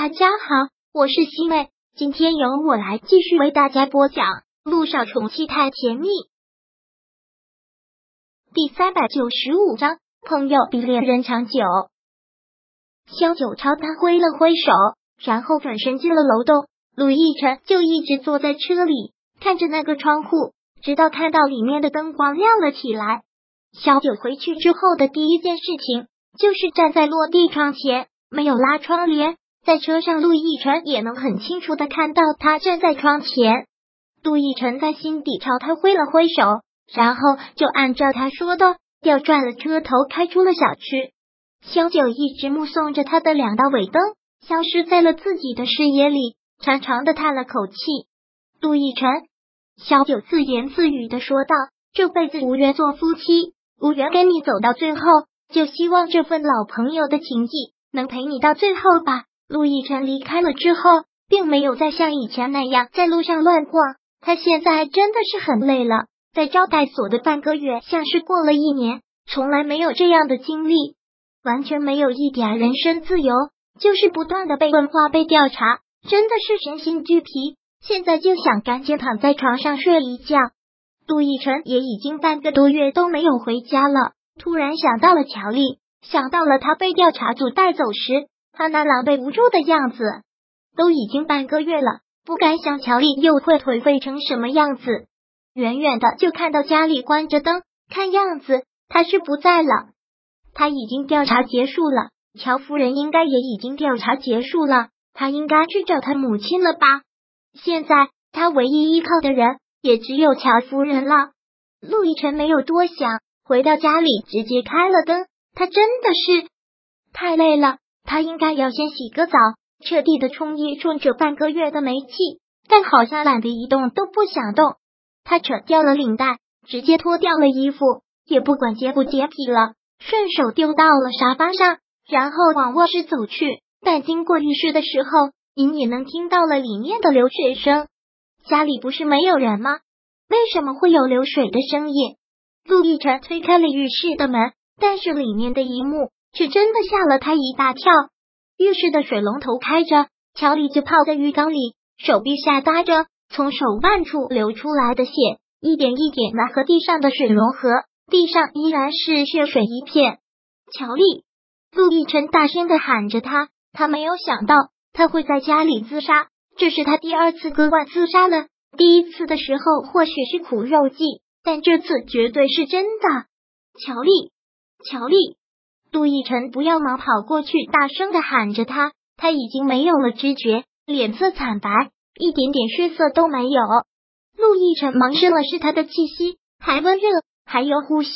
大家好，我是西妹，今天由我来继续为大家播讲《路上宠妻太甜蜜》第三百九十五章。朋友比恋人长久。萧九朝他挥了挥手，然后转身进了楼栋。陆亦辰就一直坐在车里，看着那个窗户，直到看到里面的灯光亮了起来。萧九回去之后的第一件事情，就是站在落地窗前，没有拉窗帘。在车上，陆亦辰也能很清楚的看到他站在窗前。陆亦辰在心底朝他挥了挥手，然后就按照他说的。调转了车头，开出了小区。萧九一直目送着他的两道尾灯消失在了自己的视野里，长长的叹了口气。陆亦辰，萧九自言自语的说道：“这辈子无缘做夫妻，无缘跟你走到最后，就希望这份老朋友的情谊能陪你到最后吧。”陆亦辰离开了之后，并没有再像以前那样在路上乱逛，他现在真的是很累了。在招待所的半个月，像是过了一年，从来没有这样的经历，完全没有一点人身自由，就是不断的被问话、被调查，真的是身心俱疲。现在就想赶紧躺在床上睡一觉。杜奕晨也已经半个多月都没有回家了，突然想到了乔丽，想到了他被调查组带走时他那狼狈无助的样子。都已经半个月了，不敢想乔丽又会颓废成什么样子。远远的就看到家里关着灯，看样子他是不在了。他已经调查结束了，乔夫人应该也已经调查结束了，他应该去找他母亲了吧？现在他唯一依靠的人也只有乔夫人了。陆亦辰没有多想，回到家里直接开了灯。他真的是太累了，他应该要先洗个澡，彻底的冲一冲这半个月的煤气，但好像懒得一动都不想动。他扯掉了领带，直接脱掉了衣服，也不管洁不洁癖了，顺手丢到了沙发上，然后往卧室走去。但经过浴室的时候，隐隐能听到了里面的流水声。家里不是没有人吗？为什么会有流水的声音？陆亦辰推开了浴室的门，但是里面的一幕却真的吓了他一大跳。浴室的水龙头开着，乔丽就泡在浴缸里，手臂下搭着。从手腕处流出来的血，一点一点的和地上的水融合，地上依然是血水一片。乔丽，陆亦辰大声的喊着他，他没有想到他会在家里自杀，这是他第二次割腕自杀了。第一次的时候或许是苦肉计，但这次绝对是真的。乔丽，乔丽，陆亦辰不要忙跑过去，大声的喊着他，他已经没有了知觉，脸色惨白。一点点血色都没有。陆亦辰忙试了试他的气息，还温热，还有呼吸。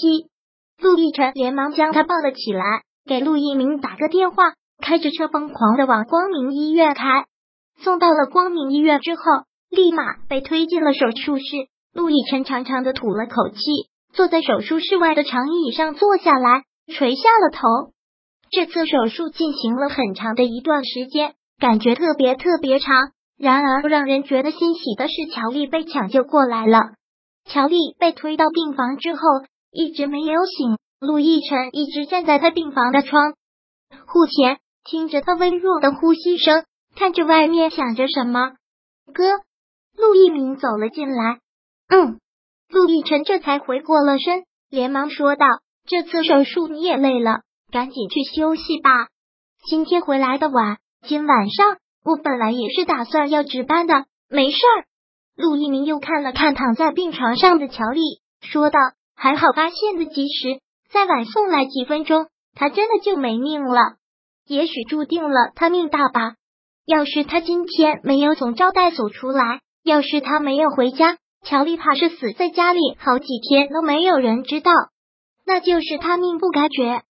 陆亦辰连忙将他抱了起来，给陆一鸣打个电话，开着车疯狂的往光明医院开。送到了光明医院之后，立马被推进了手术室。陆亦辰长长的吐了口气，坐在手术室外的长椅上坐下来，垂下了头。这次手术进行了很长的一段时间，感觉特别特别长。然而，让人觉得欣喜的是，乔丽被抢救过来了。乔丽被推到病房之后，一直没有醒。陆亦辰一直站在他病房的窗户前，听着他微弱的呼吸声，看着外面，想着什么。哥，陆一鸣走了进来。嗯，陆亦辰这才回过了身，连忙说道：“这次手术你也累了，赶紧去休息吧。今天回来的晚，今晚上。”我本来也是打算要值班的，没事儿。陆一鸣又看了看躺在病床上的乔丽，说道：“还好发现的及时，再晚送来几分钟，他真的就没命了。也许注定了他命大吧。要是他今天没有从招待所出来，要是他没有回家，乔丽怕是死在家里好几天都没有人知道，那就是他命不该绝。”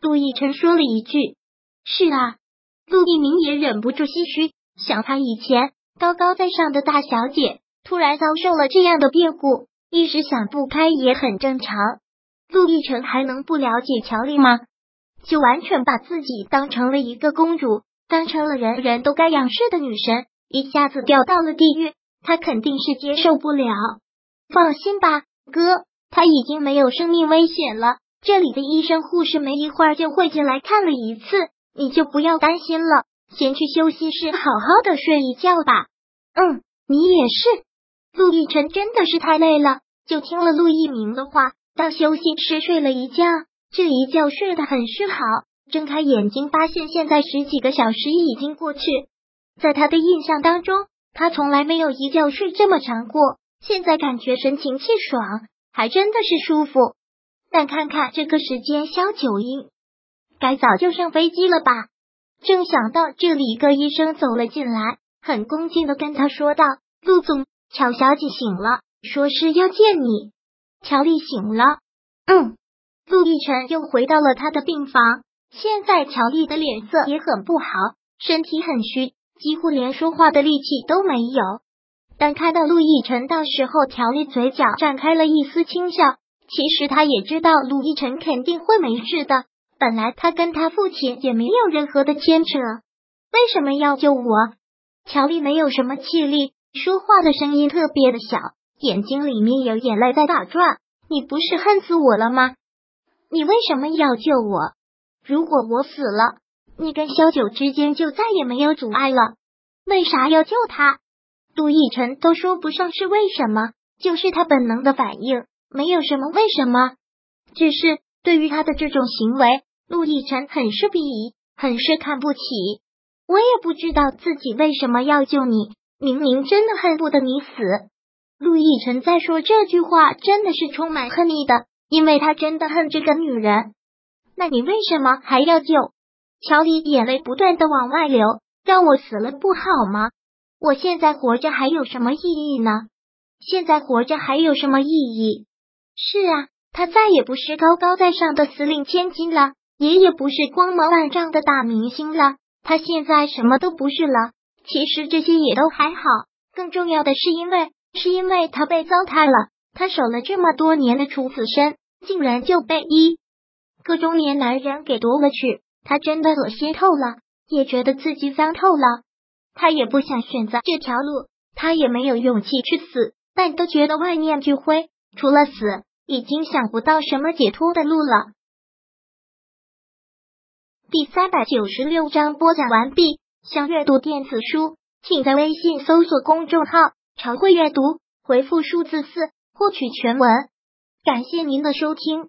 陆亦辰说了一句：“是啊。”陆一鸣也忍不住唏嘘，想他以前高高在上的大小姐，突然遭受了这样的变故，一时想不开也很正常。陆亦辰还能不了解乔丽吗？就完全把自己当成了一个公主，当成了人人都该仰视的女神，一下子掉到了地狱，他肯定是接受不了。放心吧，哥，他已经没有生命危险了。这里的医生护士没一会儿就会进来看了一次。你就不要担心了，先去休息室好好的睡一觉吧。嗯，你也是。陆亦辰真的是太累了，就听了陆一鸣的话，到休息室睡了一觉。这一觉睡得很是好，睁开眼睛发现现在十几个小时已经过去。在他的印象当中，他从来没有一觉睡这么长过。现在感觉神清气爽，还真的是舒服。但看看这个时间，肖九英该早就上飞机了吧？正想到这里，一个医生走了进来，很恭敬的跟他说道：“陆总，乔小姐醒了，说是要见你。”乔丽醒了，嗯。陆亦辰又回到了他的病房。现在乔丽的脸色也很不好，身体很虚，几乎连说话的力气都没有。但看到陆亦辰，到时候乔丽嘴角绽开了一丝轻笑。其实他也知道陆亦辰肯定会没事的。本来他跟他父亲也没有任何的牵扯，为什么要救我？乔丽没有什么气力，说话的声音特别的小，眼睛里面有眼泪在打转。你不是恨死我了吗？你为什么要救我？如果我死了，你跟萧九之间就再也没有阻碍了。为啥要救他？陆亦辰都说不上是为什么，就是他本能的反应，没有什么为什么。只是对于他的这种行为，陆亦辰很是鄙夷，很是看不起。我也不知道自己为什么要救你，明明真的恨不得你死。陆亦辰在说这句话，真的是充满恨意的。因为他真的恨这个女人，那你为什么还要救？乔丽眼泪不断的往外流，让我死了不好吗？我现在活着还有什么意义呢？现在活着还有什么意义？是啊，他再也不是高高在上的司令千金了，也也不是光芒万丈的大明星了，他现在什么都不是了。其实这些也都还好，更重要的是因为，是因为他被糟蹋了。他守了这么多年的处子身，竟然就被一个中年男人给夺了去，他真的恶心透了，也觉得自己脏透了。他也不想选择这条路，他也没有勇气去死，但都觉得万念俱灰，除了死，已经想不到什么解脱的路了。第三百九十六章播讲完毕。想阅读电子书，请在微信搜索公众号“常会阅读”，回复数字四。获取全文，感谢您的收听。